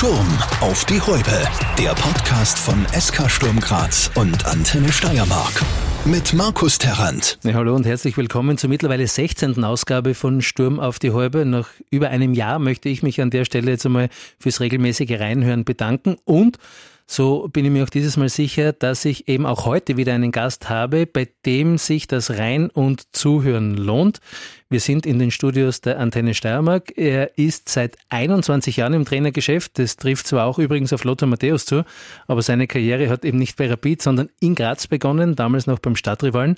Sturm auf die Häupe. Der Podcast von SK Sturm Graz und Antenne Steiermark. Mit Markus Terrant. Ja, hallo und herzlich willkommen zur mittlerweile 16. Ausgabe von Sturm auf die Häupe. Nach über einem Jahr möchte ich mich an der Stelle jetzt einmal fürs regelmäßige Reinhören bedanken und so bin ich mir auch dieses Mal sicher, dass ich eben auch heute wieder einen Gast habe, bei dem sich das Rein- und Zuhören lohnt. Wir sind in den Studios der Antenne Steiermark. Er ist seit 21 Jahren im Trainergeschäft. Das trifft zwar auch übrigens auf Lothar Matthäus zu, aber seine Karriere hat eben nicht bei Rapid, sondern in Graz begonnen, damals noch beim Stadtrivalen.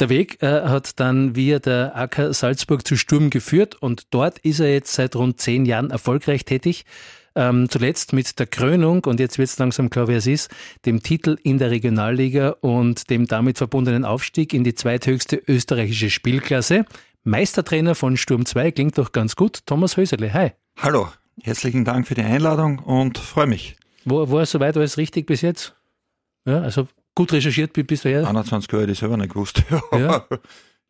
Der Weg äh, hat dann via der AK Salzburg zu Sturm geführt und dort ist er jetzt seit rund zehn Jahren erfolgreich tätig. Ähm, zuletzt mit der Krönung, und jetzt wird es langsam klar, wer es ist, dem Titel in der Regionalliga und dem damit verbundenen Aufstieg in die zweithöchste österreichische Spielklasse. Meistertrainer von Sturm 2 klingt doch ganz gut. Thomas Hösele, hi. Hallo, herzlichen Dank für die Einladung und freue mich. War, war soweit alles richtig bis jetzt? Ja, also gut recherchiert bist du ja. 21 Jahre, das selber nicht gewusst. ja.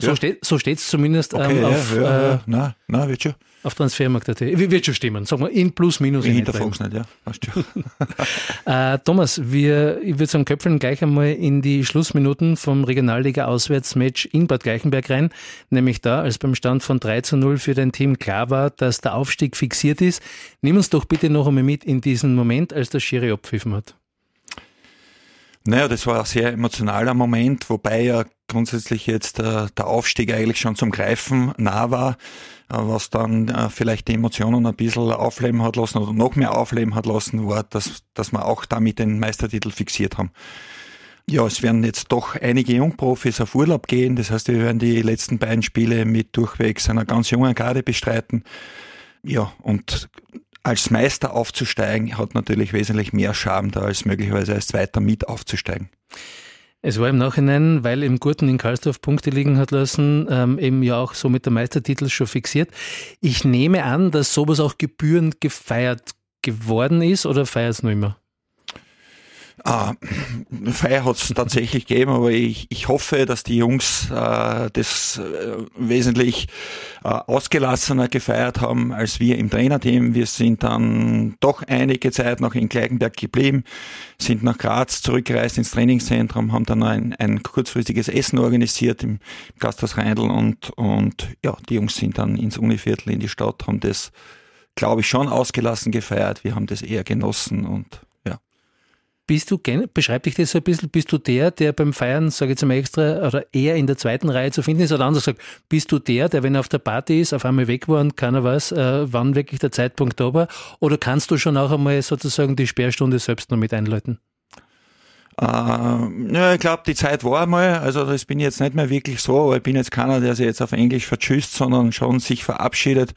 So ja. steht so steht's zumindest okay, ähm, auf, ja, ja, äh, na, wird schon. auf Transfermarkt.at. Wird schon stimmen, sagen wir in plus minus. Ich hinterfrag's nicht, ja. Weißt du. äh, Thomas, wir, ich würde sagen, köpfeln gleich einmal in die Schlussminuten vom Regionalliga-Auswärtsmatch in Bad Gleichenberg rein, nämlich da, als beim Stand von 3 zu 0 für dein Team klar war, dass der Aufstieg fixiert ist. Nimm uns doch bitte noch einmal mit in diesen Moment, als der Schiri abpfiffen hat. Naja, das war ein sehr emotionaler Moment, wobei ja grundsätzlich jetzt äh, der Aufstieg eigentlich schon zum Greifen nah war, äh, was dann äh, vielleicht die Emotionen ein bisschen aufleben hat lassen oder noch mehr aufleben hat lassen, war, dass, dass wir auch damit den Meistertitel fixiert haben. Ja, es werden jetzt doch einige Jungprofis auf Urlaub gehen. Das heißt, wir werden die letzten beiden Spiele mit durchwegs einer ganz jungen Garde bestreiten. Ja, und als Meister aufzusteigen, hat natürlich wesentlich mehr Charme da, als möglicherweise als Zweiter mit aufzusteigen. Es war im Nachhinein, weil im Gurten in Karlsdorf Punkte liegen hat lassen, ähm, eben ja auch so mit der Meistertitel schon fixiert. Ich nehme an, dass sowas auch gebührend gefeiert geworden ist oder feiert es noch immer? Ah, Feier hat es tatsächlich gegeben, aber ich, ich hoffe, dass die Jungs äh, das äh, wesentlich äh, ausgelassener gefeiert haben als wir im Trainerteam. Wir sind dann doch einige Zeit noch in Gleigenberg geblieben, sind nach Graz zurückgereist ins Trainingszentrum, haben dann ein, ein kurzfristiges Essen organisiert im Gasthaus Reindl und, und ja, die Jungs sind dann ins Univiertel in die Stadt, haben das, glaube ich, schon ausgelassen gefeiert. Wir haben das eher genossen und bist du, beschreib dich das so ein bisschen, bist du der, der beim Feiern, sage ich jetzt mal extra, oder eher in der zweiten Reihe zu finden ist? Oder anders gesagt, bist du der, der, wenn er auf der Party ist, auf einmal weg war und keiner weiß, äh, wann wirklich der Zeitpunkt da war? Oder kannst du schon auch einmal sozusagen die Sperrstunde selbst noch mit einläuten? Äh, ja, ich glaube, die Zeit war einmal, also das bin ich jetzt nicht mehr wirklich so, aber ich bin jetzt keiner, der sich jetzt auf Englisch vertschüsst, sondern schon sich verabschiedet.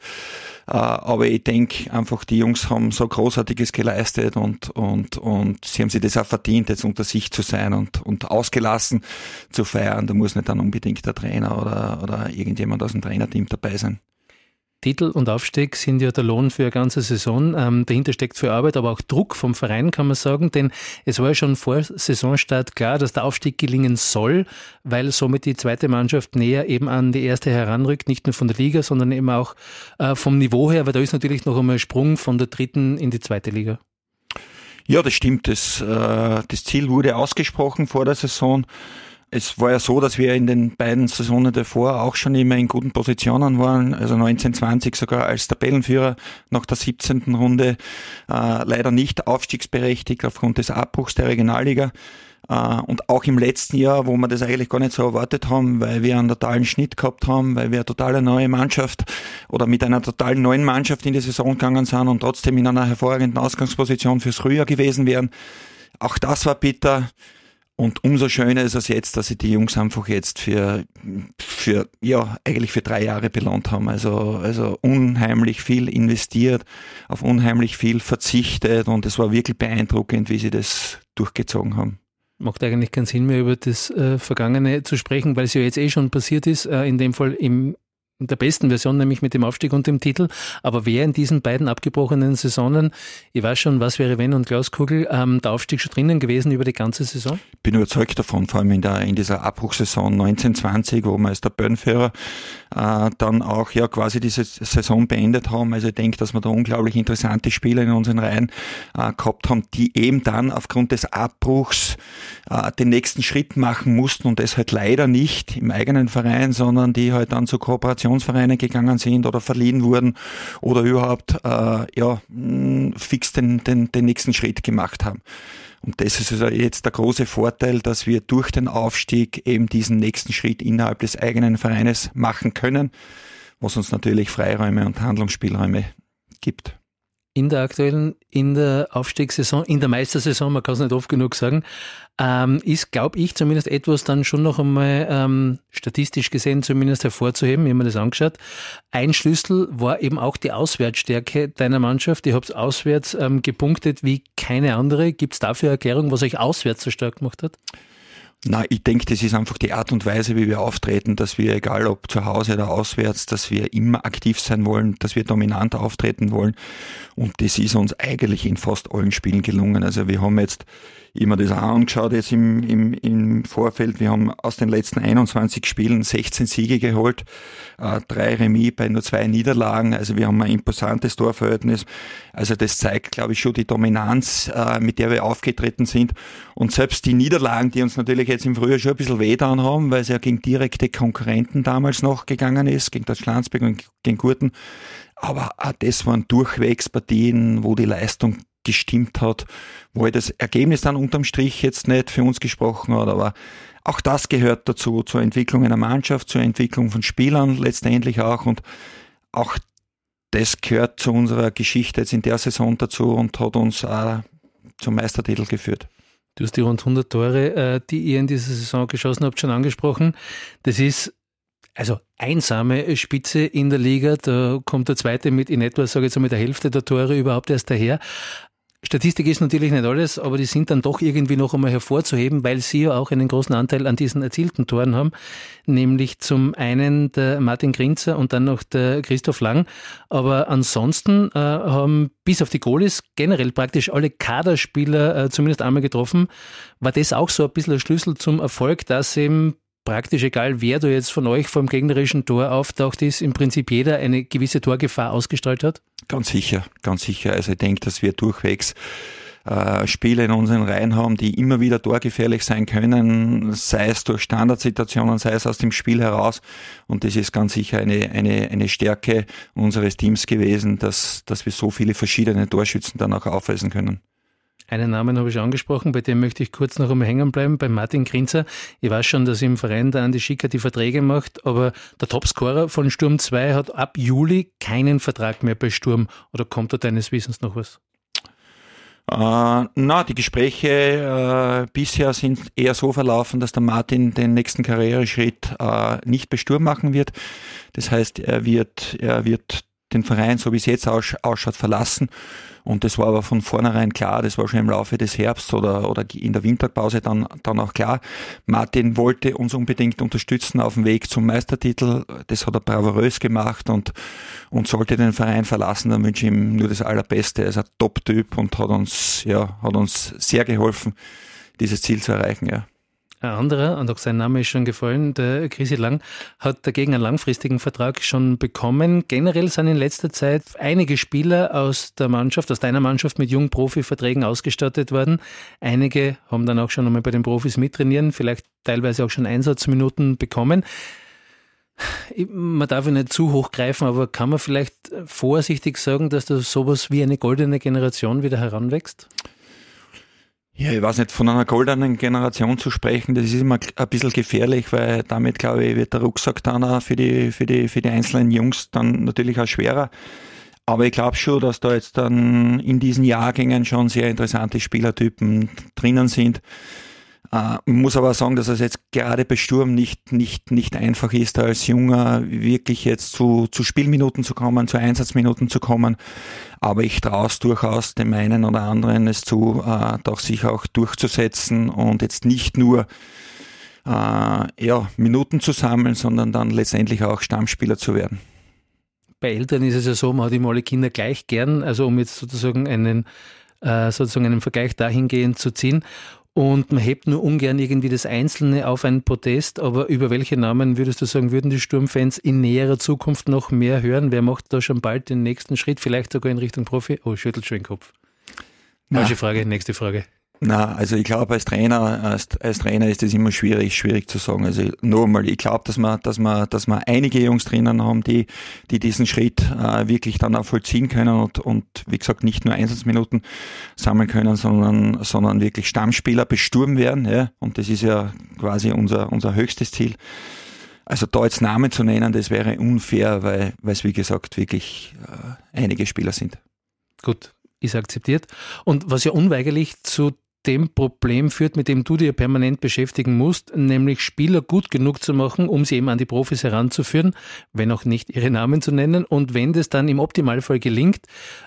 Äh, aber ich denke einfach, die Jungs haben so Großartiges geleistet und, und, und sie haben sich das auch verdient, jetzt unter sich zu sein und, und ausgelassen zu feiern. Da muss nicht dann unbedingt der Trainer oder, oder irgendjemand aus dem Trainerteam dabei sein. Titel und Aufstieg sind ja der Lohn für eine ganze Saison. Ähm, dahinter steckt viel Arbeit, aber auch Druck vom Verein, kann man sagen. Denn es war ja schon vor Saisonstart klar, dass der Aufstieg gelingen soll, weil somit die zweite Mannschaft näher eben an die erste heranrückt. Nicht nur von der Liga, sondern eben auch äh, vom Niveau her, weil da ist natürlich noch einmal ein Sprung von der dritten in die zweite Liga. Ja, das stimmt. Das, äh, das Ziel wurde ausgesprochen vor der Saison. Es war ja so, dass wir in den beiden Saisonen davor auch schon immer in guten Positionen waren, also 1920 sogar als Tabellenführer nach der 17. Runde, äh, leider nicht aufstiegsberechtigt aufgrund des Abbruchs der Regionalliga. Uh, und auch im letzten Jahr, wo wir das eigentlich gar nicht so erwartet haben, weil wir einen totalen Schnitt gehabt haben, weil wir eine totale neue Mannschaft oder mit einer total neuen Mannschaft in die Saison gegangen sind und trotzdem in einer hervorragenden Ausgangsposition fürs Frühjahr gewesen wären. Auch das war bitter. Und umso schöner ist es jetzt, dass sie die Jungs einfach jetzt für, für, ja, eigentlich für drei Jahre belohnt haben. Also, also unheimlich viel investiert, auf unheimlich viel verzichtet und es war wirklich beeindruckend, wie sie das durchgezogen haben. Macht eigentlich keinen Sinn mehr über das äh, Vergangene zu sprechen, weil es ja jetzt eh schon passiert ist, äh, in dem Fall im der besten Version, nämlich mit dem Aufstieg und dem Titel. Aber wer in diesen beiden abgebrochenen Saisonen, ich weiß schon, was wäre wenn und Glauskugel, ähm, der Aufstieg schon drinnen gewesen über die ganze Saison? Ich bin überzeugt davon, vor allem in, der, in dieser Abbruchsaison 1920, wo wir als der Bönnführer äh, dann auch ja quasi diese Saison beendet haben. Also ich denke, dass wir da unglaublich interessante Spieler in unseren Reihen äh, gehabt haben, die eben dann aufgrund des Abbruchs äh, den nächsten Schritt machen mussten und das halt leider nicht im eigenen Verein, sondern die halt dann zu Kooperationsvereinen gegangen sind oder verliehen wurden oder überhaupt äh, ja fix den, den, den nächsten Schritt gemacht haben. Und das ist also jetzt der große Vorteil, dass wir durch den Aufstieg eben diesen nächsten Schritt innerhalb des eigenen Vereines machen können, was uns natürlich Freiräume und Handlungsspielräume gibt in der aktuellen, in der Aufstiegssaison, in der Meistersaison, man kann es nicht oft genug sagen, ähm, ist, glaube ich, zumindest etwas dann schon noch einmal ähm, statistisch gesehen zumindest hervorzuheben, wenn man das angeschaut. Ein Schlüssel war eben auch die Auswärtsstärke deiner Mannschaft. Ihr habt auswärts ähm, gepunktet wie keine andere. Gibt es dafür Erklärung, was euch auswärts so stark gemacht hat? Na, ich denke, das ist einfach die Art und Weise, wie wir auftreten, dass wir, egal ob zu Hause oder auswärts, dass wir immer aktiv sein wollen, dass wir dominant auftreten wollen. Und das ist uns eigentlich in fast allen Spielen gelungen. Also wir haben jetzt immer das auch angeschaut jetzt im, im, im Vorfeld. Wir haben aus den letzten 21 Spielen 16 Siege geholt, äh, drei Remis bei nur zwei Niederlagen. Also wir haben ein imposantes Torverhältnis. Also das zeigt, glaube ich, schon die Dominanz, äh, mit der wir aufgetreten sind. Und selbst die Niederlagen, die uns natürlich jetzt im Frühjahr schon ein bisschen wehgetan haben, weil es ja gegen direkte Konkurrenten damals noch gegangen ist, gegen das Schlanzberg und gegen Gurten. Aber auch das waren durchwegs Partien, wo die Leistung gestimmt hat, wo das Ergebnis dann unterm Strich jetzt nicht für uns gesprochen hat, aber auch das gehört dazu, zur Entwicklung einer Mannschaft, zur Entwicklung von Spielern letztendlich auch und auch das gehört zu unserer Geschichte jetzt in der Saison dazu und hat uns auch zum Meistertitel geführt. Du hast die rund 100 Tore, äh, die ihr in dieser Saison geschossen habt, schon angesprochen. Das ist also einsame Spitze in der Liga. Da kommt der zweite mit in etwa, sage ich jetzt mal, der Hälfte der Tore überhaupt erst daher. Statistik ist natürlich nicht alles, aber die sind dann doch irgendwie noch einmal hervorzuheben, weil sie ja auch einen großen Anteil an diesen erzielten Toren haben, nämlich zum einen der Martin Grinzer und dann noch der Christoph Lang. Aber ansonsten äh, haben bis auf die Goalies generell praktisch alle Kaderspieler äh, zumindest einmal getroffen. War das auch so ein bisschen der Schlüssel zum Erfolg, dass eben praktisch egal, wer du jetzt von euch vom gegnerischen Tor auftaucht ist, im Prinzip jeder eine gewisse Torgefahr ausgestrahlt hat? Ganz sicher, ganz sicher. Also ich denke, dass wir durchwegs äh, Spiele in unseren Reihen haben, die immer wieder torgefährlich sein können, sei es durch Standardsituationen, sei es aus dem Spiel heraus. Und das ist ganz sicher eine, eine, eine Stärke unseres Teams gewesen, dass, dass wir so viele verschiedene Torschützen dann auch aufweisen können. Einen Namen habe ich angesprochen, bei dem möchte ich kurz noch einmal hängen bleiben, bei Martin Grinzer. Ich weiß schon, dass im Verein der Andi Schicker die Verträge macht, aber der Topscorer von Sturm 2 hat ab Juli keinen Vertrag mehr bei Sturm. Oder kommt da deines Wissens noch was? Uh, na, die Gespräche uh, bisher sind eher so verlaufen, dass der Martin den nächsten Karriereschritt uh, nicht bei Sturm machen wird. Das heißt, er wird, er wird den Verein, so wie es jetzt ausschaut, verlassen und das war aber von vornherein klar, das war schon im Laufe des Herbst oder, oder in der Winterpause dann, dann auch klar. Martin wollte uns unbedingt unterstützen auf dem Weg zum Meistertitel. Das hat er bravourös gemacht und, und sollte den Verein verlassen, dann wünsche ich ihm nur das Allerbeste. Er ist ein Top-Typ und hat uns, ja, hat uns sehr geholfen, dieses Ziel zu erreichen, ja. Ein anderer, und auch sein Name ist schon gefallen, der Chrissy Lang, hat dagegen einen langfristigen Vertrag schon bekommen. Generell sind in letzter Zeit einige Spieler aus der Mannschaft, aus deiner Mannschaft mit Jungprofi-Verträgen ausgestattet worden. Einige haben dann auch schon einmal bei den Profis mittrainieren, vielleicht teilweise auch schon Einsatzminuten bekommen. Man darf ja nicht zu hoch greifen, aber kann man vielleicht vorsichtig sagen, dass da sowas wie eine goldene Generation wieder heranwächst? Ja, ich weiß nicht, von einer goldenen Generation zu sprechen, das ist immer ein bisschen gefährlich, weil damit, glaube ich, wird der Rucksack dann auch für die, für die, für die einzelnen Jungs dann natürlich auch schwerer. Aber ich glaube schon, dass da jetzt dann in diesen Jahrgängen schon sehr interessante Spielertypen drinnen sind. Äh, muss aber sagen, dass es jetzt gerade bei Sturm nicht, nicht, nicht einfach ist, als Junger wirklich jetzt zu, zu Spielminuten zu kommen, zu Einsatzminuten zu kommen. Aber ich traue es durchaus dem einen oder anderen es zu, äh, doch sich auch durchzusetzen und jetzt nicht nur äh, ja, Minuten zu sammeln, sondern dann letztendlich auch Stammspieler zu werden. Bei Eltern ist es ja so, man hat immer alle Kinder gleich gern, also um jetzt sozusagen einen, äh, sozusagen einen Vergleich dahingehend zu ziehen. Und man hebt nur ungern irgendwie das Einzelne auf einen Protest, aber über welche Namen würdest du sagen, würden die Sturmfans in näherer Zukunft noch mehr hören? Wer macht da schon bald den nächsten Schritt, vielleicht sogar in Richtung Profi? Oh, schüttelt schon den Kopf. Falsche Frage, nächste Frage. Na, also ich glaube, als Trainer, als, als Trainer ist es immer schwierig, schwierig zu sagen. Also nur mal, ich glaube, dass wir, dass wir, dass wir einige Jungs drinnen haben, die, die diesen Schritt äh, wirklich dann auch vollziehen können und, und wie gesagt nicht nur Einsatzminuten sammeln können, sondern, sondern wirklich Stammspieler besturmen werden. Ja? Und das ist ja quasi unser, unser höchstes Ziel. Also da jetzt Namen zu nennen, das wäre unfair, weil, weil es wie gesagt wirklich äh, einige Spieler sind. Gut, ist akzeptiert. Und was ja unweigerlich zu dem Problem führt, mit dem du dir permanent beschäftigen musst, nämlich Spieler gut genug zu machen, um sie eben an die Profis heranzuführen, wenn auch nicht ihre Namen zu nennen. Und wenn das dann im Optimalfall gelingt,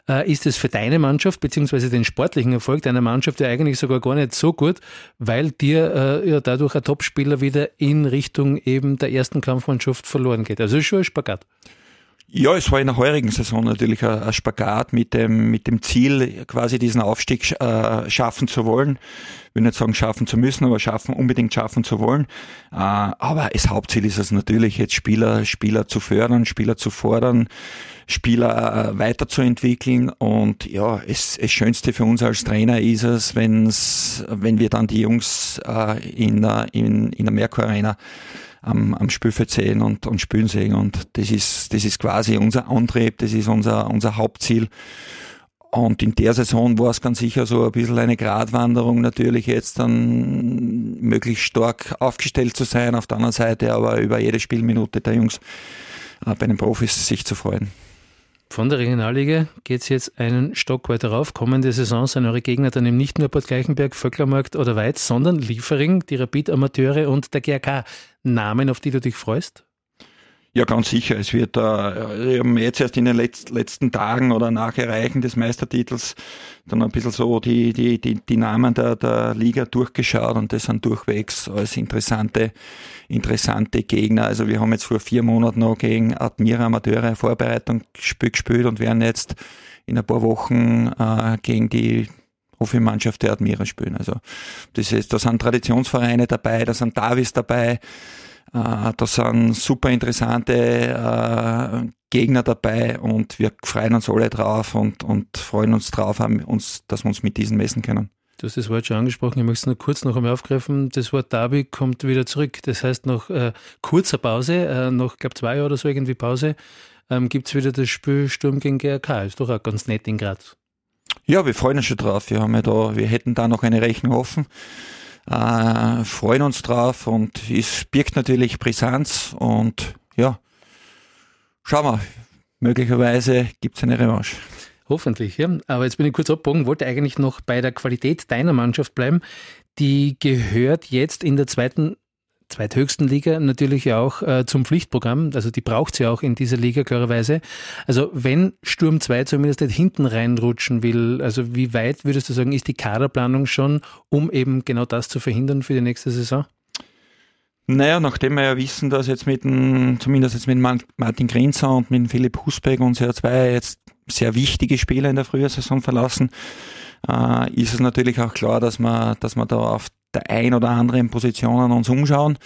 äh, ist es für deine Mannschaft beziehungsweise den sportlichen Erfolg deiner Mannschaft ja eigentlich sogar gar nicht so gut, weil dir äh, ja dadurch ein Topspieler wieder in Richtung eben der ersten Kampfmannschaft verloren geht. Also schon ein Spagat. Ja, es war in der heurigen Saison natürlich ein, Spagat mit dem, mit dem Ziel, quasi diesen Aufstieg äh, schaffen zu wollen. Ich will nicht sagen schaffen zu müssen, aber schaffen, unbedingt schaffen zu wollen. Äh, aber das Hauptziel ist es natürlich, jetzt Spieler, Spieler zu fördern, Spieler zu fordern, Spieler äh, weiterzuentwickeln. Und ja, es, das Schönste für uns als Trainer ist es, wenn's, wenn wir dann die Jungs in, in, in der Merkur Arena am, am Spielfeld sehen und, und spielen sehen. Und das ist, das ist quasi unser Antrieb, das ist unser, unser Hauptziel. Und in der Saison war es ganz sicher so ein bisschen eine Gratwanderung natürlich jetzt dann möglichst stark aufgestellt zu sein, auf der anderen Seite aber über jede Spielminute der Jungs äh, bei den Profis sich zu freuen. Von der Regionalliga geht es jetzt einen Stock weiter rauf. Kommende Saison sind eure Gegner dann eben nicht nur Bad Gleichenberg, Vöcklermarkt oder Weiz, sondern Liefering, die Rapid-Amateure und der GRK. Namen, auf die du dich freust? Ja, ganz sicher. Es wird äh, jetzt erst in den letzt, letzten Tagen oder nach Erreichen des Meistertitels dann ein bisschen so die, die, die, die Namen der, der Liga durchgeschaut und das sind durchwegs als interessante, interessante Gegner. Also wir haben jetzt vor vier Monaten noch gegen Admira Amateure Vorbereitung gespielt und werden jetzt in ein paar Wochen äh, gegen die Profimannschaft der Admira spielen. Also das ist, da sind Traditionsvereine dabei, da sind Davis dabei, äh, da sind super interessante äh, Gegner dabei und wir freuen uns alle drauf und, und freuen uns drauf, uns, dass wir uns mit diesen messen können. Du hast das Wort schon angesprochen, ich möchte es nur kurz noch einmal aufgreifen. Das Wort Derby kommt wieder zurück. Das heißt, nach äh, kurzer Pause, äh, nach, glaube zwei Jahre oder so irgendwie Pause, ähm, gibt es wieder das Spiel Sturm gegen GRK. Ist doch auch ganz nett in Graz. Ja, wir freuen uns schon drauf. Wir haben ja da, wir hätten da noch eine Rechnung offen äh, freuen uns drauf und es birgt natürlich Brisanz und ja, schauen wir, möglicherweise gibt es eine Revanche. Hoffentlich, ja. Aber jetzt bin ich kurz abgebogen, wollte eigentlich noch bei der Qualität deiner Mannschaft bleiben. Die gehört jetzt in der zweiten zweithöchsten Liga natürlich auch äh, zum Pflichtprogramm. Also die braucht sie auch in dieser Liga klarerweise. Also wenn Sturm 2 zumindest nicht hinten reinrutschen will, also wie weit würdest du sagen, ist die Kaderplanung schon, um eben genau das zu verhindern für die nächste Saison? Naja, nachdem wir ja wissen, dass jetzt mit dem, zumindest jetzt mit Martin Grinzer und mit Philipp Husbeck unsere zwei jetzt sehr wichtige Spieler in der Frühjahrsaison verlassen, äh, ist es natürlich auch klar, dass man, dass man da auf der ein oder anderen Position uns umschauen.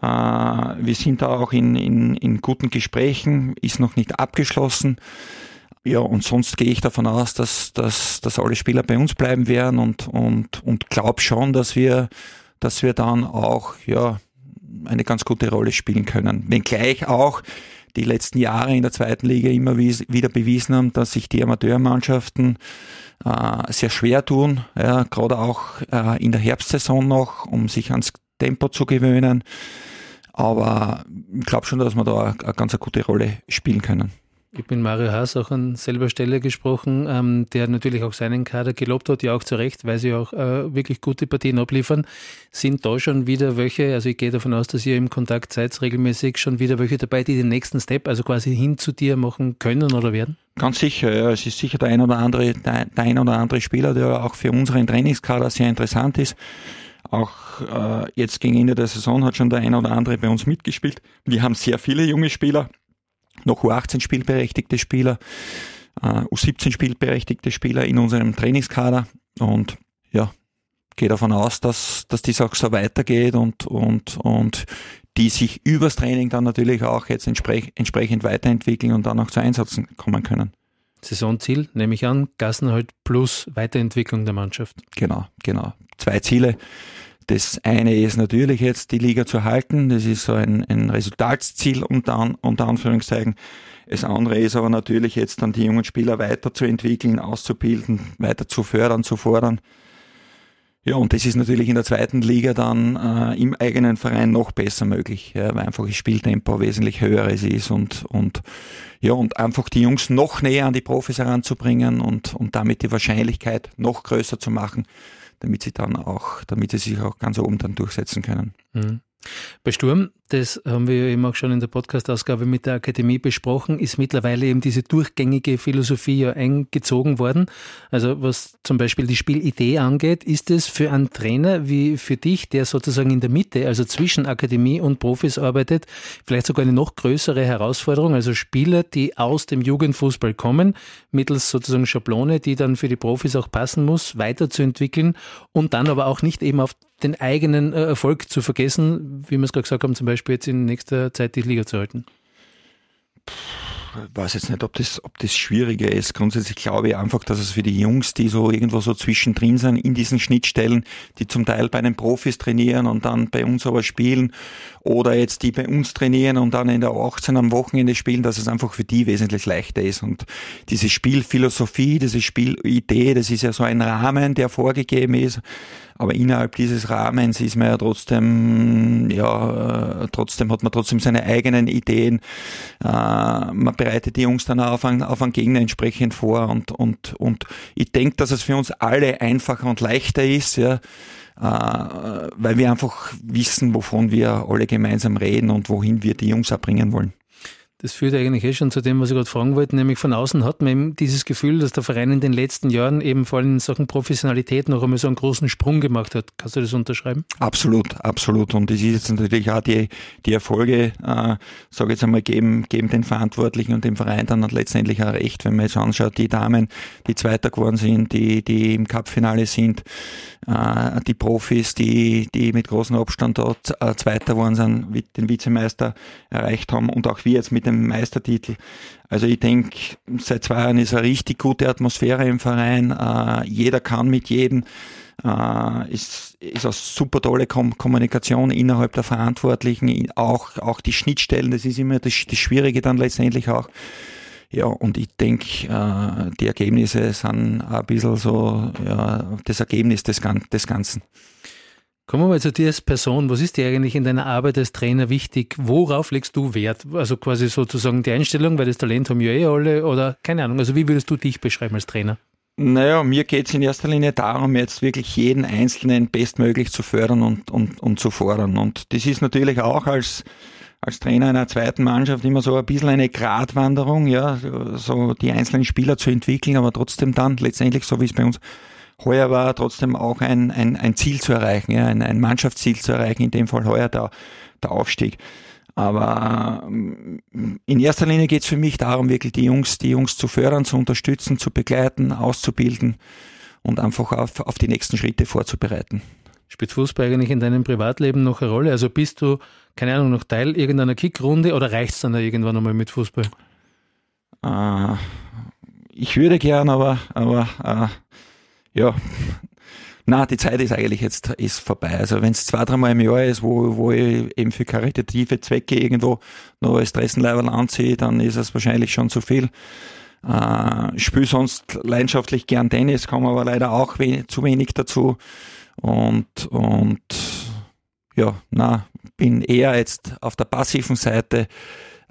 Äh, wir sind da auch in, in, in guten Gesprächen, ist noch nicht abgeschlossen. Ja, und sonst gehe ich davon aus, dass, dass, dass alle Spieler bei uns bleiben werden und, und, und glaube schon, dass wir, dass wir dann auch ja, eine ganz gute Rolle spielen können. Wenngleich auch die letzten Jahre in der zweiten Liga immer wieder bewiesen haben, dass sich die Amateurmannschaften äh, sehr schwer tun, ja, gerade auch äh, in der Herbstsaison noch, um sich ans Tempo zu gewöhnen. Aber ich glaube schon, dass wir da eine, ganz gute Rolle spielen können. Ich bin Mario Haas auch an selber Stelle gesprochen, ähm, der natürlich auch seinen Kader gelobt hat, ja auch zu Recht, weil sie auch äh, wirklich gute Partien abliefern. Sind da schon wieder welche, also ich gehe davon aus, dass ihr im Kontakt seid regelmäßig, schon wieder welche dabei, die den nächsten Step, also quasi hin zu dir machen können oder werden? Ganz sicher, ja. Es ist sicher der ein oder andere, der, ein oder andere Spieler, der auch für unseren Trainingskader sehr interessant ist. Auch äh, jetzt gegen Ende der Saison hat schon der eine oder andere bei uns mitgespielt. Wir haben sehr viele junge Spieler, noch U18 spielberechtigte Spieler, äh, U17 spielberechtigte Spieler in unserem Trainingskader und ja, gehe davon aus, dass, dass das auch so weitergeht und, und, und die sich übers Training dann natürlich auch jetzt entsprech, entsprechend weiterentwickeln und dann auch zu Einsätzen kommen können. Saisonziel, nehme ich an, Gassenhalt plus Weiterentwicklung der Mannschaft. Genau, genau. Zwei Ziele. Das eine ist natürlich jetzt die Liga zu halten. Das ist so ein, ein Resultatsziel unter, unter Anführungszeichen. Das andere ist aber natürlich jetzt dann die jungen Spieler weiterzuentwickeln, auszubilden, weiter zu fördern, zu fordern. Ja, und das ist natürlich in der zweiten Liga dann äh, im eigenen Verein noch besser möglich, ja, weil einfach das Spieltempo wesentlich höheres ist und, und, ja, und einfach die Jungs noch näher an die Profis heranzubringen und, und damit die Wahrscheinlichkeit noch größer zu machen, damit sie dann auch, damit sie sich auch ganz oben dann durchsetzen können. Mhm. Bei Sturm, das haben wir ja eben auch schon in der Podcast-Ausgabe mit der Akademie besprochen, ist mittlerweile eben diese durchgängige Philosophie ja eingezogen worden. Also was zum Beispiel die Spielidee angeht, ist es für einen Trainer wie für dich, der sozusagen in der Mitte, also zwischen Akademie und Profis arbeitet, vielleicht sogar eine noch größere Herausforderung. Also Spieler, die aus dem Jugendfußball kommen, mittels sozusagen Schablone, die dann für die Profis auch passen muss, weiterzuentwickeln und dann aber auch nicht eben auf den eigenen äh, Erfolg zu vergessen, wie wir es gerade gesagt haben, zum Beispiel jetzt in nächster Zeit die Liga zu halten? Ich weiß jetzt nicht, ob das, ob das schwieriger ist. Grundsätzlich glaube ich einfach, dass es für die Jungs, die so irgendwo so zwischendrin sind, in diesen Schnittstellen, die zum Teil bei den Profis trainieren und dann bei uns aber spielen, oder jetzt die bei uns trainieren und dann in der 18 am Wochenende spielen, dass es einfach für die wesentlich leichter ist. Und diese Spielphilosophie, diese Spielidee, das ist ja so ein Rahmen, der vorgegeben ist. Aber innerhalb dieses Rahmens ist man ja trotzdem, ja, äh, trotzdem hat man trotzdem seine eigenen Ideen. Äh, man bereitet die Jungs dann auf einen, auf einen Gegner entsprechend vor und, und, und ich denke, dass es für uns alle einfacher und leichter ist, ja, weil wir einfach wissen, wovon wir alle gemeinsam reden und wohin wir die Jungs auch bringen wollen. Das führt eigentlich eh schon zu dem, was ich gerade fragen wollte, nämlich von außen hat man eben dieses Gefühl, dass der Verein in den letzten Jahren eben vor allem in Sachen Professionalität noch einmal so einen großen Sprung gemacht hat. Kannst du das unterschreiben? Absolut, absolut. Und das ist jetzt natürlich auch die, die Erfolge, äh, sage jetzt einmal, geben, geben den Verantwortlichen und dem Verein dann letztendlich auch recht, wenn man jetzt anschaut, die Damen, die Zweiter geworden sind, die, die im Cup-Finale sind, äh, die Profis, die, die mit großem Abstand dort äh, Zweiter geworden sind, den Vizemeister erreicht haben und auch wir jetzt mit dem Meistertitel. Also ich denke, seit zwei Jahren ist eine richtig gute Atmosphäre im Verein. Äh, jeder kann mit jedem. Äh, ist, ist eine super tolle Kom Kommunikation innerhalb der Verantwortlichen, auch, auch die Schnittstellen, das ist immer das, das Schwierige dann letztendlich auch. Ja, und ich denke, äh, die Ergebnisse sind ein bisschen so ja, das Ergebnis des, des Ganzen. Kommen wir mal zu dir als Person. Was ist dir eigentlich in deiner Arbeit als Trainer wichtig? Worauf legst du Wert? Also quasi sozusagen die Einstellung, weil das Talent haben ja eh alle oder keine Ahnung. Also wie würdest du dich beschreiben als Trainer? Naja, mir geht es in erster Linie darum, jetzt wirklich jeden Einzelnen bestmöglich zu fördern und, und, und zu fordern. Und das ist natürlich auch als, als Trainer einer zweiten Mannschaft immer so ein bisschen eine Gratwanderung, ja, so die einzelnen Spieler zu entwickeln, aber trotzdem dann letztendlich, so wie es bei uns heuer war trotzdem auch ein, ein, ein Ziel zu erreichen, ja, ein, ein Mannschaftsziel zu erreichen, in dem Fall heuer der, der Aufstieg. Aber ähm, in erster Linie geht es für mich darum, wirklich die Jungs, die Jungs zu fördern, zu unterstützen, zu begleiten, auszubilden und einfach auf, auf die nächsten Schritte vorzubereiten. Spielt Fußball eigentlich in deinem Privatleben noch eine Rolle? Also bist du, keine Ahnung, noch Teil irgendeiner Kickrunde oder reicht es dann irgendwann nochmal mit Fußball? Äh, ich würde gern, aber, aber äh, ja, na, die Zeit ist eigentlich jetzt ist vorbei. Also wenn es zwei, dreimal im Jahr ist, wo, wo ich eben für karitative Zwecke irgendwo noch als Dressenleiberl anziehe, dann ist es wahrscheinlich schon zu viel. Äh, spiele sonst leidenschaftlich gern Tennis, komme aber leider auch we zu wenig dazu. Und, und ja, na, bin eher jetzt auf der passiven Seite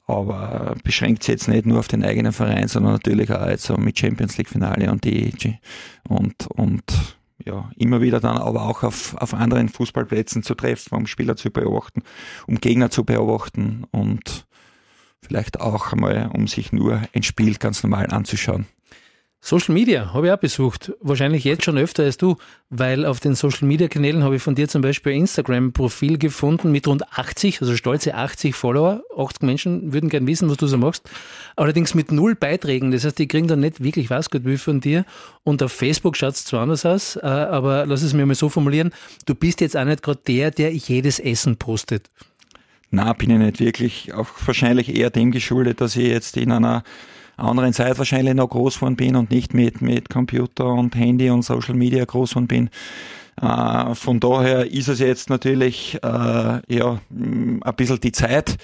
aber beschränkt sich jetzt nicht nur auf den eigenen Verein, sondern natürlich auch jetzt so mit Champions League Finale und die und und ja, immer wieder dann aber auch auf, auf anderen Fußballplätzen zu treffen, um Spieler zu beobachten, um Gegner zu beobachten und vielleicht auch einmal, um sich nur ein Spiel ganz normal anzuschauen. Social Media habe ich auch besucht. Wahrscheinlich jetzt schon öfter als du, weil auf den Social Media Kanälen habe ich von dir zum Beispiel ein Instagram-Profil gefunden mit rund 80, also stolze 80 Follower. 80 Menschen würden gern wissen, was du so machst. Allerdings mit null Beiträgen. Das heißt, die kriegen dann nicht wirklich was gut wie von dir. Und auf Facebook schaut es zwar anders aus, äh, aber lass es mir mal so formulieren. Du bist jetzt auch nicht gerade der, der jedes Essen postet. Na, bin ich nicht wirklich. Auch wahrscheinlich eher dem geschuldet, dass ich jetzt in einer anderen Zeit wahrscheinlich noch groß geworden bin und nicht mit, mit Computer und Handy und Social Media groß geworden bin. Äh, von daher ist es jetzt natürlich äh, ja ein bisschen die Zeit,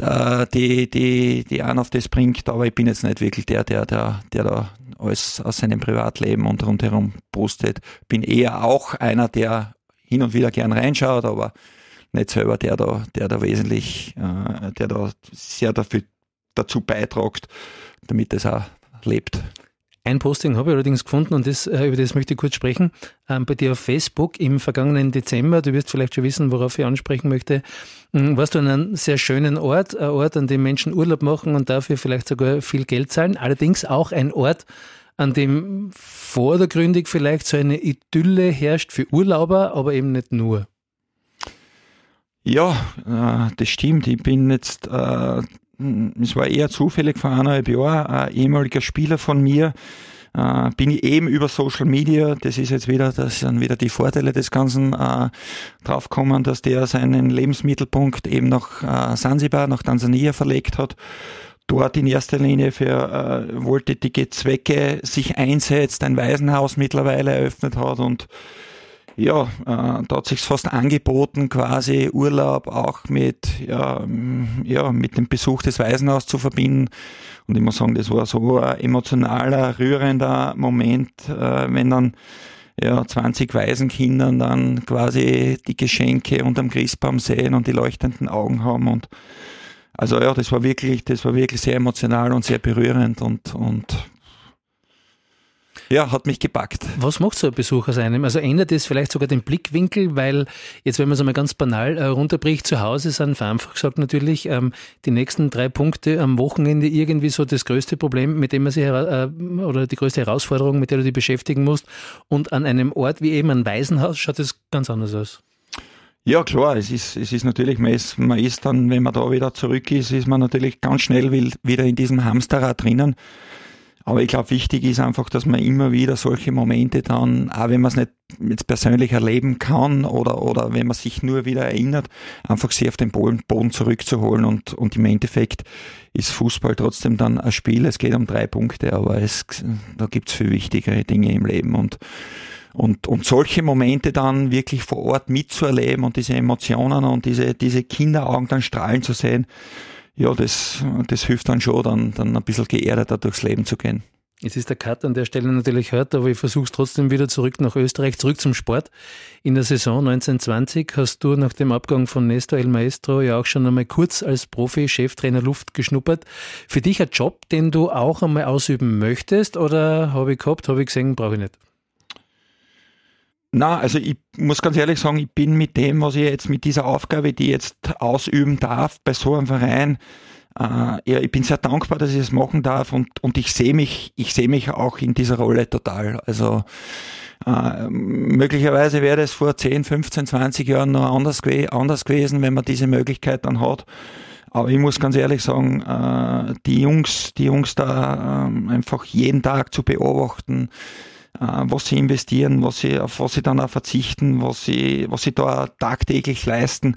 äh, die, die, die einen auf das bringt, aber ich bin jetzt nicht wirklich der, der, der, der da alles aus seinem Privatleben und rundherum postet. Bin eher auch einer, der hin und wieder gern reinschaut, aber nicht selber der da, der da wesentlich, äh, der da sehr dafür dazu beitragt, damit es auch lebt. Ein Posting habe ich allerdings gefunden und das, äh, über das möchte ich kurz sprechen. Ähm, bei dir auf Facebook im vergangenen Dezember, du wirst vielleicht schon wissen, worauf ich ansprechen möchte, ähm, warst du an einem sehr schönen Ort, ein Ort, an dem Menschen Urlaub machen und dafür vielleicht sogar viel Geld zahlen. Allerdings auch ein Ort, an dem vordergründig vielleicht so eine Idylle herrscht für Urlauber, aber eben nicht nur. Ja, äh, das stimmt. Ich bin jetzt äh, es war eher zufällig vor eineinhalb Jahren, ein ehemaliger Spieler von mir, äh, bin ich eben über Social Media, das ist jetzt wieder, das sind wieder die Vorteile des Ganzen, äh, draufkommen, dass der seinen Lebensmittelpunkt eben nach äh, Sansibar, nach Tansania verlegt hat. Dort in erster Linie für äh, wohltätige Zwecke sich einsetzt, ein Waisenhaus mittlerweile eröffnet hat und ja, äh, da hat sich fast angeboten, quasi Urlaub auch mit, ja, ja, mit dem Besuch des Waisenhauses zu verbinden. Und ich muss sagen, das war so ein emotionaler, rührender Moment, äh, wenn dann ja, 20 Waisenkindern dann quasi die Geschenke unterm Christbaum sehen und die leuchtenden Augen haben und also ja, das war wirklich, das war wirklich sehr emotional und sehr berührend und, und ja, hat mich gepackt. Was macht so ein Besuch aus einem? Also ändert es vielleicht sogar den Blickwinkel, weil jetzt, wenn man es einmal ganz banal äh, runterbricht, zu Hause sind vereinfacht gesagt natürlich ähm, die nächsten drei Punkte am Wochenende irgendwie so das größte Problem, mit dem man sich äh, oder die größte Herausforderung, mit der du dich beschäftigen musst. Und an einem Ort wie eben ein Waisenhaus schaut es ganz anders aus. Ja, klar, es ist, es ist natürlich, man ist, man ist dann, wenn man da wieder zurück ist, ist man natürlich ganz schnell wieder in diesem Hamsterrad drinnen. Aber ich glaube, wichtig ist einfach, dass man immer wieder solche Momente dann, auch wenn man es nicht jetzt persönlich erleben kann oder, oder wenn man sich nur wieder erinnert, einfach sie auf den Boden zurückzuholen und, und im Endeffekt ist Fußball trotzdem dann ein Spiel. Es geht um drei Punkte, aber es, da gibt's viel wichtigere Dinge im Leben und und, und solche Momente dann wirklich vor Ort mitzuerleben und diese Emotionen und diese, diese Kinderaugen dann strahlen zu sehen, ja, das, das hilft dann schon, dann, dann ein bisschen geerdeter durchs Leben zu gehen. Jetzt ist der Cut an der Stelle natürlich hart, aber ich versuche es trotzdem wieder zurück nach Österreich, zurück zum Sport. In der Saison 1920 hast du nach dem Abgang von Nestor El Maestro ja auch schon einmal kurz als Profi-Cheftrainer Luft geschnuppert. Für dich ein Job, den du auch einmal ausüben möchtest oder habe ich gehabt, habe ich gesehen, brauche ich nicht? Na, also ich muss ganz ehrlich sagen, ich bin mit dem, was ich jetzt mit dieser Aufgabe, die ich jetzt ausüben darf, bei so einem Verein, äh, ja, ich bin sehr dankbar, dass ich es das machen darf und, und ich sehe mich, ich sehe mich auch in dieser Rolle total. Also äh, möglicherweise wäre es vor 10, 15, 20 Jahren noch anders, anders gewesen, wenn man diese Möglichkeit dann hat. Aber ich muss ganz ehrlich sagen, äh, die Jungs, die Jungs da äh, einfach jeden Tag zu beobachten, was sie investieren, was sie, auf was sie dann auch verzichten, was sie, was sie da tagtäglich leisten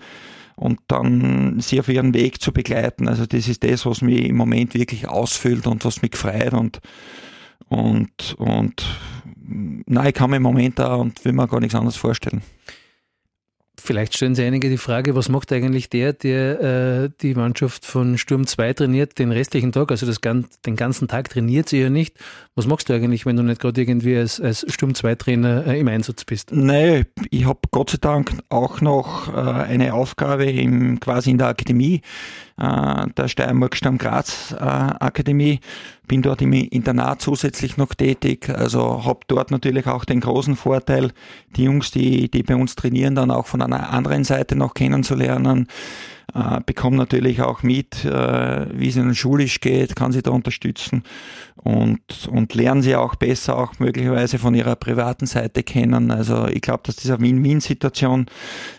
und dann sie auf ihren Weg zu begleiten. Also das ist das, was mich im Moment wirklich ausfüllt und was mich freut und und und nein, ich kann mir im Moment da und will mir gar nichts anderes vorstellen. Vielleicht stellen sich einige die Frage, was macht eigentlich der, der äh, die Mannschaft von Sturm 2 trainiert, den restlichen Tag, also das, den ganzen Tag trainiert sie ja nicht. Was machst du eigentlich, wenn du nicht gerade irgendwie als, als Sturm 2 Trainer äh, im Einsatz bist? Nein, ich habe Gott sei Dank auch noch äh, eine Aufgabe im, quasi in der Akademie, äh, der Steiermark Stamm Graz äh, Akademie. Bin dort im Internat zusätzlich noch tätig, also habe dort natürlich auch den großen Vorteil, die Jungs, die, die bei uns trainieren, dann auch von einer anderen Seite noch kennenzulernen, äh, bekomme natürlich auch mit, äh, wie es ihnen schulisch geht, kann sie da unterstützen und, und lernen sie auch besser, auch möglicherweise von ihrer privaten Seite kennen. Also ich glaube, dass diese Win-Win-Situation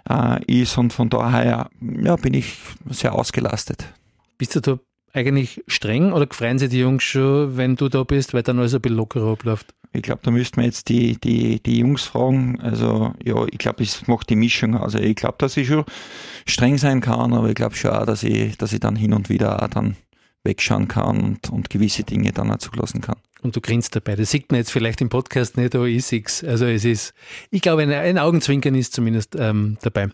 äh, ist und von daher ja, bin ich sehr ausgelastet. Bist du da eigentlich streng oder freuen sich die Jungs schon, wenn du da bist, weil dann alles ein bisschen lockerer abläuft? Ich glaube, da müssten wir jetzt die, die, die Jungs fragen. Also ja, ich glaube, es macht die Mischung. Also ich glaube, dass ich schon streng sein kann, aber ich glaube schon auch, dass ich, dass ich dann hin und wieder auch dann wegschauen kann und, und gewisse Dinge dann auch zulassen kann. Und du grinst dabei. Das sieht man jetzt vielleicht im Podcast nicht, aber ich sehe Also es ist, ich glaube, ein, ein Augenzwinkern ist zumindest ähm, dabei.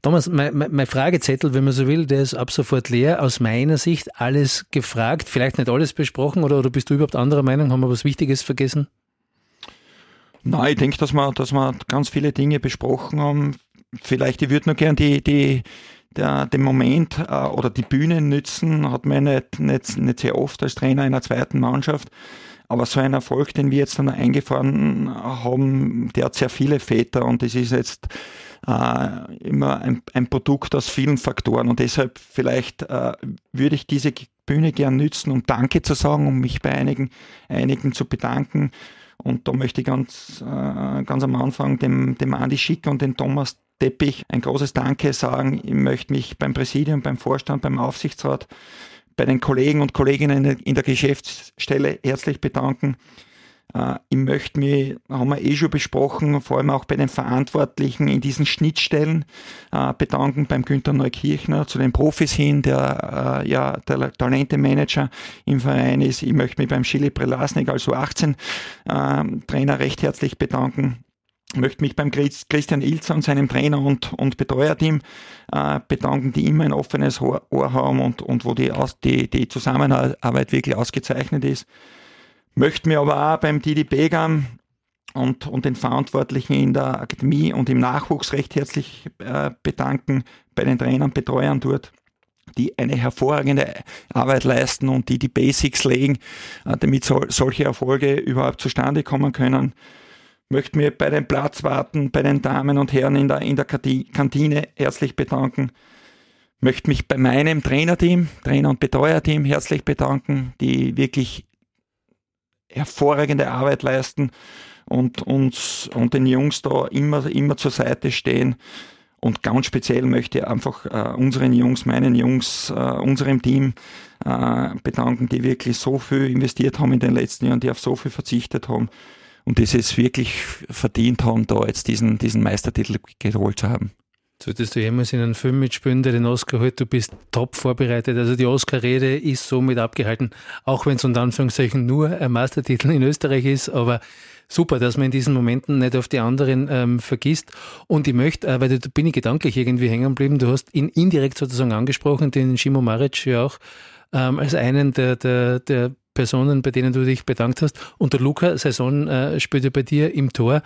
Thomas, mein, mein Fragezettel, wenn man so will, der ist ab sofort leer. Aus meiner Sicht alles gefragt, vielleicht nicht alles besprochen oder, oder bist du überhaupt anderer Meinung? Haben wir was Wichtiges vergessen? Nein, ich denke, dass wir, dass wir ganz viele Dinge besprochen haben. Vielleicht, ich würde nur gern die, die, der, den Moment äh, oder die Bühne nützen, hat man nicht, nicht, nicht sehr oft als Trainer einer zweiten Mannschaft. Aber so ein Erfolg, den wir jetzt dann eingefahren haben, der hat sehr viele Väter und das ist jetzt äh, immer ein, ein, Produkt aus vielen Faktoren und deshalb vielleicht äh, würde ich diese Bühne gern nützen, um Danke zu sagen, um mich bei einigen, einigen zu bedanken. Und da möchte ich ganz, äh, ganz am Anfang dem, dem Andi Schicker und dem Thomas Teppich ein großes Danke sagen. Ich möchte mich beim Präsidium, beim Vorstand, beim Aufsichtsrat bei den Kollegen und Kolleginnen in der Geschäftsstelle herzlich bedanken. Äh, ich möchte mich, haben wir eh schon besprochen, vor allem auch bei den Verantwortlichen in diesen Schnittstellen äh, bedanken, beim Günther Neukirchner, zu den Profis hin, der äh, ja der Talentemanager im Verein ist. Ich möchte mich beim Chili Prelasnik, also 18 Trainer, recht herzlich bedanken möchte mich beim Christian Ilzer und seinem Trainer und, und Betreuerteam äh, bedanken, die immer ein offenes Ohr, haben und, und wo die, die, die Zusammenarbeit wirklich ausgezeichnet ist. Möchte mir aber auch beim Didi Begam und, und den Verantwortlichen in der Akademie und im Nachwuchs recht herzlich äh, bedanken, bei den Trainern, Betreuern dort die eine hervorragende Arbeit leisten und die die Basics legen, äh, damit so, solche Erfolge überhaupt zustande kommen können möchte mir bei den Platzwarten, bei den Damen und Herren in der, in der Kantine herzlich bedanken. Möchte mich bei meinem Trainerteam, Trainer- und Betreuerteam herzlich bedanken, die wirklich hervorragende Arbeit leisten und uns und den Jungs da immer, immer zur Seite stehen. Und ganz speziell möchte ich einfach äh, unseren Jungs, meinen Jungs, äh, unserem Team äh, bedanken, die wirklich so viel investiert haben in den letzten Jahren, die auf so viel verzichtet haben und die es wirklich verdient haben, da jetzt diesen, diesen Meistertitel geholt zu haben. Solltest du jemals in einem Film mitspielen, der den Oscar holt, du bist top vorbereitet. Also die Oscar-Rede ist somit abgehalten, auch wenn es unter Anführungszeichen nur ein Meistertitel in Österreich ist, aber super, dass man in diesen Momenten nicht auf die anderen ähm, vergisst. Und ich möchte, äh, weil da bin ich gedanklich irgendwie hängen geblieben, du hast ihn indirekt sozusagen angesprochen, den Shimo Maric ja auch ähm, als einen der, der, der Personen, bei denen du dich bedankt hast. Und der Luca Saison äh, spielt ja bei dir im Tor.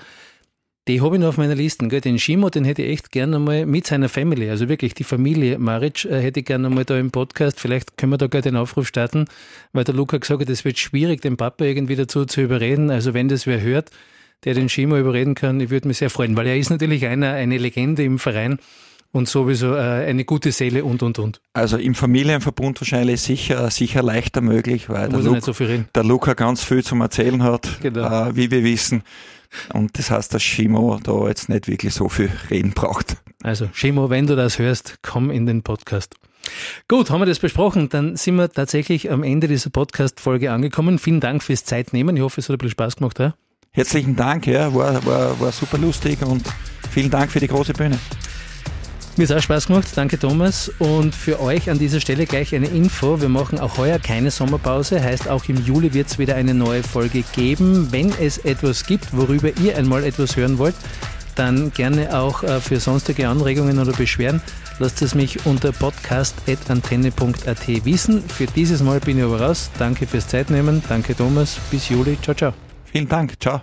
Die habe ich noch auf meiner Liste. Gell? Den Schimo, den hätte ich echt gerne mal mit seiner Family, also wirklich die Familie Maric, äh, hätte ich gerne mal da im Podcast. Vielleicht können wir da gleich den Aufruf starten, weil der Luca gesagt hat, es wird schwierig, den Papa irgendwie dazu zu überreden. Also wenn das wer hört, der den Schimo überreden kann, ich würde mich sehr freuen, weil er ist natürlich einer, eine Legende im Verein und sowieso äh, eine gute Seele und, und, und. Also im Familienverbund wahrscheinlich sicher, sicher leichter möglich, weil der, Luke, so der, Luca ganz viel zum Erzählen hat, genau. äh, wie wir wissen. Und das heißt, dass Shimo da jetzt nicht wirklich so viel reden braucht. Also Shimo, wenn du das hörst, komm in den Podcast. Gut, haben wir das besprochen. Dann sind wir tatsächlich am Ende dieser Podcast-Folge angekommen. Vielen Dank fürs Zeitnehmen. Ich hoffe, es hat ein bisschen Spaß gemacht. Ja? Herzlichen Dank, ja, war, war, war super lustig und vielen Dank für die große Bühne. Mir hat auch Spaß gemacht, danke Thomas. Und für euch an dieser Stelle gleich eine Info. Wir machen auch heuer keine Sommerpause, heißt auch im Juli wird es wieder eine neue Folge geben. Wenn es etwas gibt, worüber ihr einmal etwas hören wollt, dann gerne auch äh, für sonstige Anregungen oder Beschwerden. Lasst es mich unter podcast.antenne.at wissen. Für dieses Mal bin ich aber raus. Danke fürs Zeitnehmen. Danke Thomas. Bis Juli. Ciao, ciao. Vielen Dank. Ciao.